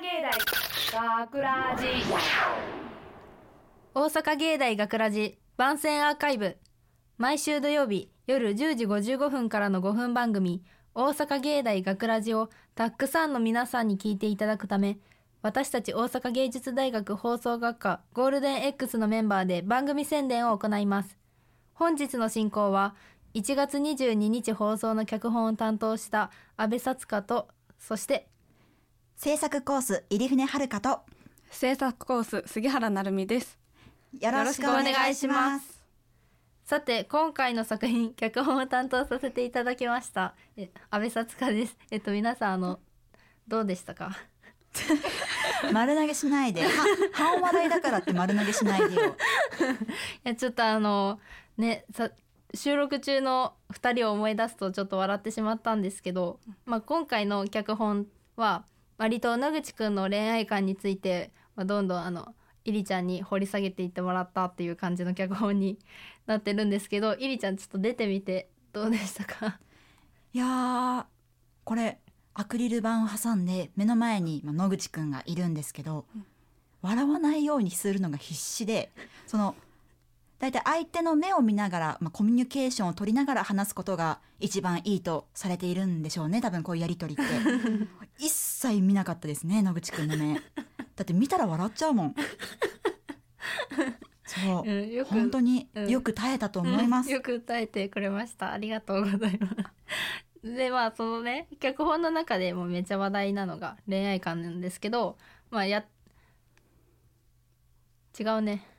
芸大学ラジ。大阪芸大学ラジ番宣アーカイブ。毎週土曜日夜10時55分からの5分番組大阪芸大学ラジをたくさんの皆さんに聞いていただくため私たち大阪芸術大学放送学科ゴールデン X のメンバーで番組宣伝を行います。本日の進行は1月22日放送の脚本を担当した安倍さつかとそして制作コース入船遥と制作コース杉原成美です。よろしくお願いします。さて今回の作品脚本を担当させていただきました。え安倍さつかです。えっと皆さんあのどうでしたか？丸投げしないで。は半笑いだからって丸投げしないでよ。いやちょっとあのねさ収録中の2人を思い出すとちょっと笑ってしまったんですけど、まあ、今回の脚本は割と野口くんの恋愛観について、まあ、どんどんあのイリちゃんに掘り下げていってもらったっていう感じの脚本になってるんですけどイリちゃんちょっと出てみてどうでしたか？いやーこれアクリル板を挟んで目の前にまあ野口くんがいるんですけど、笑わないようにするのが必死でその大体相手の目を見ながら、まあ、コミュニケーションを取りながら話すことが一番いいとされているんでしょうね多分こういうやり取りって。一切見なかったですね野口くんの目。だって見たら笑っちゃうもん。そう、うん本当にうん。よく耐えたと思います、よく歌えてくれました。ありがとうございます。でまあそのね脚本の中でもめっちゃ話題なのが恋愛観なんですけどまあや違うね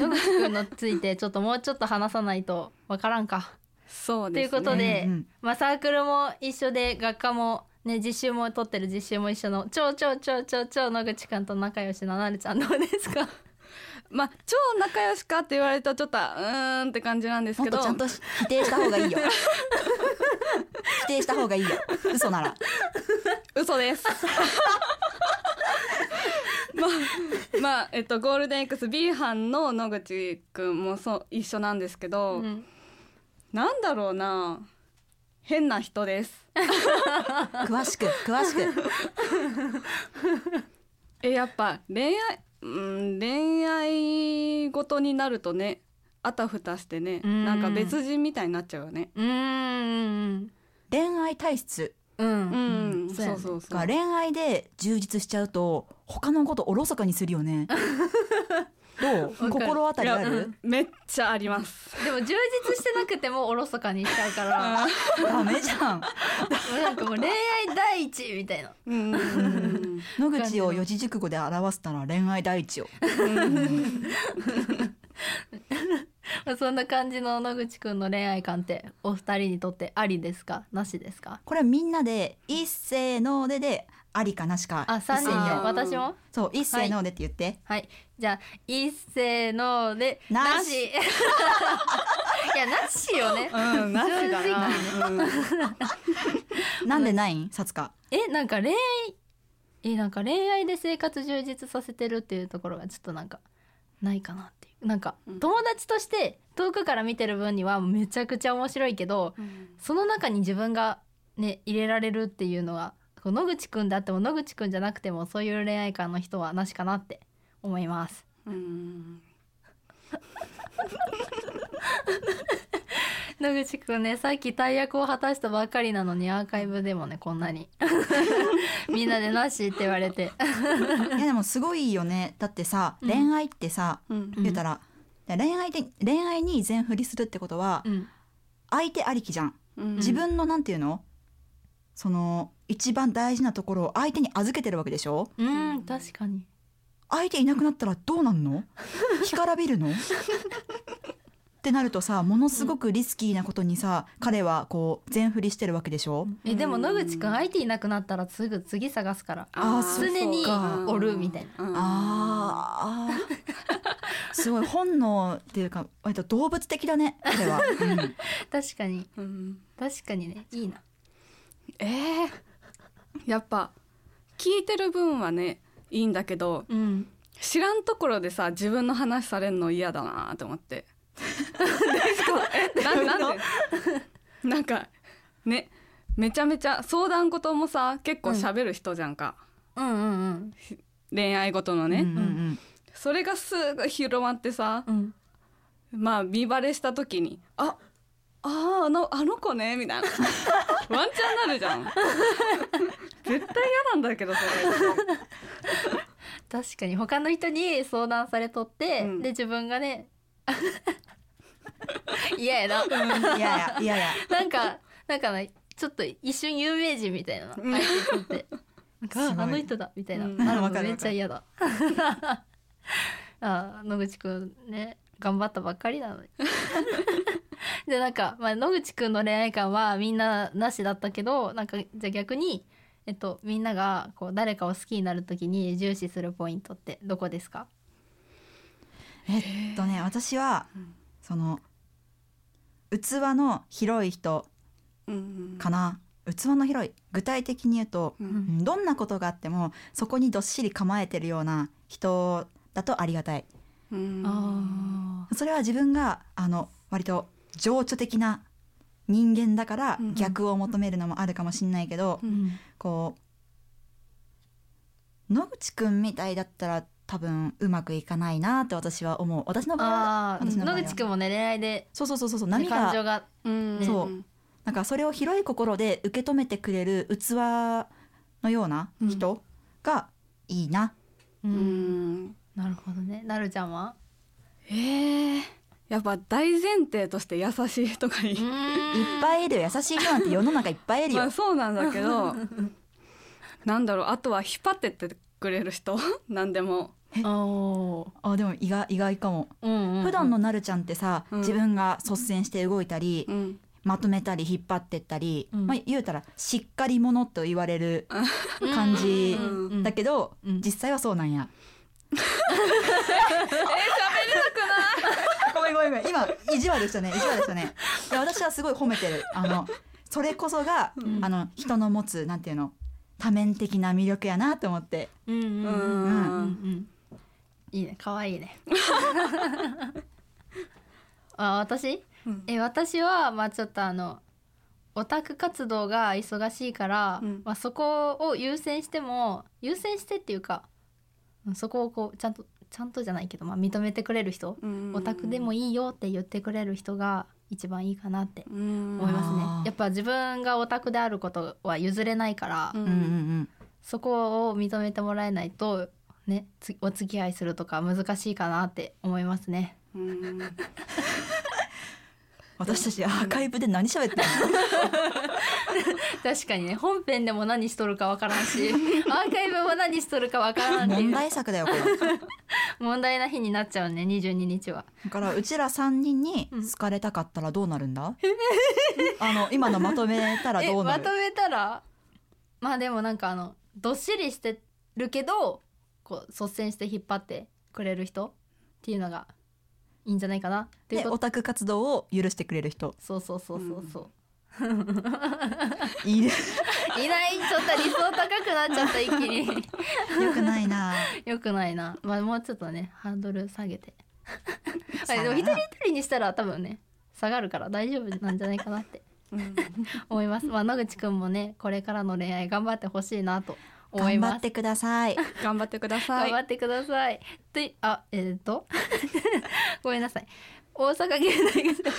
野口くんのついてちょっともうちょっと話さないとわからんか。というそうですね。ことで、うんうん。まあ、サークルも一緒で学科もね実習も取ってる実習も一緒の超超超超超野口くんと仲良しのなるちゃんどうですかまあ超仲良しかって言われるとちょっとうーんって感じなんですけどもっとちゃんとし否定した方がいいよ否定した方がいいよ嘘なら嘘ですまあまあえっとゴールデン X B 班の野口くんもそう一緒なんですけど、うんなんだろうな。変な人です。詳しく詳しく。えやっぱ恋愛うん恋愛ごとになるとねあたふたしてねうん。なんか別人みたいになっちゃうよね。うーん。恋愛体質うん、うん、そうやね。そうそうそう。が恋愛で充実しちゃうと他のことおろそかにするよね。どう？心当たりあいやるめっちゃあります。でも充実してなくてもおろそかにしちゃうから。ダメじゃん。なんかもう恋愛第一みたいな。うん。野口を四字熟語で表すなら恋愛第一よ。まあ そんな感じの野口くんの恋愛観ってお二人にとってありですか？なしですか？これはみんなで一斉のででありかなしかあ三人で？私も？そう一斉のでって言って、はい。じゃあ一斉のでなし。いやなしよね。うん、なしだな。なんでないん？さつかえなんか恋愛えなんか恋愛で生活充実させてるっていうところがちょっとなんかないかなっていう。なんかうん。友達として遠くから見てる分にはめちゃくちゃ面白いけどその中に自分がね入れられるっていうのは野口くんであっても野口くんじゃなくてもそういう恋愛観の人はなしかなって思います。うん 野口くんねさっき大役を果たしたばっかりなのにアーカイブでもねこんなに。みんなでなしって言われて。いやでもすごいよね。だってさ、うん。恋愛ってさうん。言ったら、恋愛で恋愛に全振りするってことはうん。相手ありきじゃん。うん。自分のなんていうの？その一番大事なところを相手に預けてるわけでしょ？うん確かに。相手いなくなったらどうなんの？干からびるの？ってなるとさものすごくリスキーなことにさ彼はこう全振りしてるわけでしょ？えでも野口くん相手いなくなったらすぐ次探すから。あ常にかおるみたいな。うん。あーすごい本能っていうか割と動物的だね彼は、う ん確かに。うん。確かにね。いいな。えーやっぱ聞いてる分はねいいんだけどうん。知らんところでさ自分の話されるの嫌だなと思ってななんでなんかねめちゃめちゃ相談事もさ結構喋る人じゃんか、うんうん。恋愛ごとのね、うんうんうん。それがすぐ広まってさうん。まあ見バレした時にああーあのあの子ねみたいな。ワンチャンなるじゃん。絶対嫌なんだけどそれ。確かに。他の人に相談されとって、うん。で自分がね嫌やな、いやいやいや。いやなんかなんかなちょっと一瞬有名人みたいな ああの人だ。みたいな、うん。なるめっちゃ嫌だ。あー野口くんね頑張ったばっかりなのに。でなんか、まあ、野口くんの恋愛観はみんななしだったけどなんかじゃあ逆にえっと、みんながこう誰かを好きになるときに重視するポイントってどこですか？えっとね私はうんその器の広い人うんかな。器の広い。具体的に言うとううん。うんどんなことがあってもそこにどっしり構えてるような人だとありがたい。うん。あそれは自分があの割と情緒的な人間だからうん逆を求めるのもあるかもしんないけど、ーうん。こう野口くんみたいだったら多分うまくいかないなって私は思う。私の場合はあー私の場合は。野口くんもね恋愛で。そうそうそうそうね波が。感情が。うん。そう。なんかそれを広い心で受け止めてくれる器のような人がいいな、ううん。んなるほどね。なるちゃんは？えー、やっぱ大前提として優しい人がいい、いっぱいいるよ。優しい人なんて世の中いっぱいいるよ、まあそうなんだけど。なんだろう。あとは引っ張ってってくれる人 なんでも。あでも意外意外かも、うんうんうん。普段のなるちゃんってさ、うん。自分が率先して動いたり、うん。まとめたり引っ張ってったり、うん。まあ、言うたらしっかり者と言われる感じだけど、うん。実際はそうなんや。え喋れなくない？ごめんごめんごめん。今意地悪でしたね。意地悪でしたね。いや私はすごい褒めてる。あのそれこそが、うん。あの人の持つなんていうの？多面的な魅力やなと思って。うんうんうんうんうん。いいね。可愛いね。あ私？うん。え私はまあちょっとあのオタク活動が忙しいから、うん。まあ、そこを優先しても優先してっていうかうんそこをこうちゃんとちゃんとじゃないけど、まあ、認めてくれる人、うんオタクでもいいよって言ってくれる人が一番いいかなってうん。思いますね。やっぱ自分がオタクであることは譲れないから、うん。うんうんうん。そこを認めてもらえないとねつお付き合いするとか難しいかなって思いますね。うん。私たちアーカイブで何喋ってんの？確かにね本編でも何しとるかわからんし アーカイブも何しとるかわからん問題作だよこれ 問題な日になっちゃうね22日は。だからうちら3人に好かれたかったらどうなるんだ、あの今のまとめたらえどうなる？まとめたら？まあでもなんかあのどっしりしてるけどこう率先して引っ張ってくれる人っていうのがいいんじゃないかな。っていうこと。でオタク活動を許してくれる人。そうそうそうそうそう、いいねいないちょっと理想高くなっちゃった一気に。よくないな。よくないな。まあもうちょっとねハードル下げて。でも一人一人にしたら多分ね下がるから大丈夫なんじゃないかなって。うん。思います。まあ野口くんもねこれからの恋愛頑張ってほしいなと思います。頑張ってください。頑張ってください。頑張ってください。で、あ、えっ、と？ごめんなさい。大阪芸大学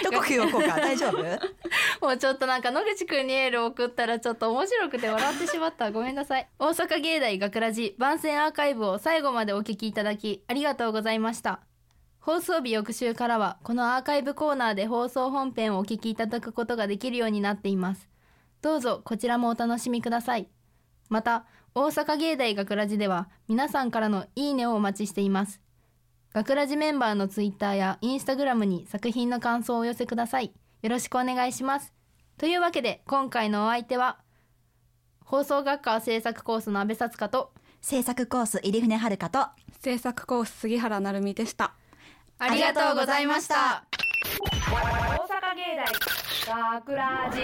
一呼吸置こうか大丈夫？もうちょっとなんか野口くんにエールを送ったらちょっと面白くて笑ってしまった。ごめんなさい。大阪芸大学ラジ番宣アーカイブを最後までお聞きいただきありがとうございました。放送日翌週からはこのアーカイブコーナーで放送本編をお聞きいただくことができるようになっています。どうぞこちらもお楽しみください。また、大阪芸大学ラジでは皆さんからのいいねをお待ちしています。学ラジメンバーのツイッターやインスタグラムに作品の感想をお寄せください。よろしくお願いします。というわけで今回のお相手は放送学科制作コースの阿部さつかと制作コース入船遥と制作コース杉原成美でしたありがとうございました。大阪芸大学ラジ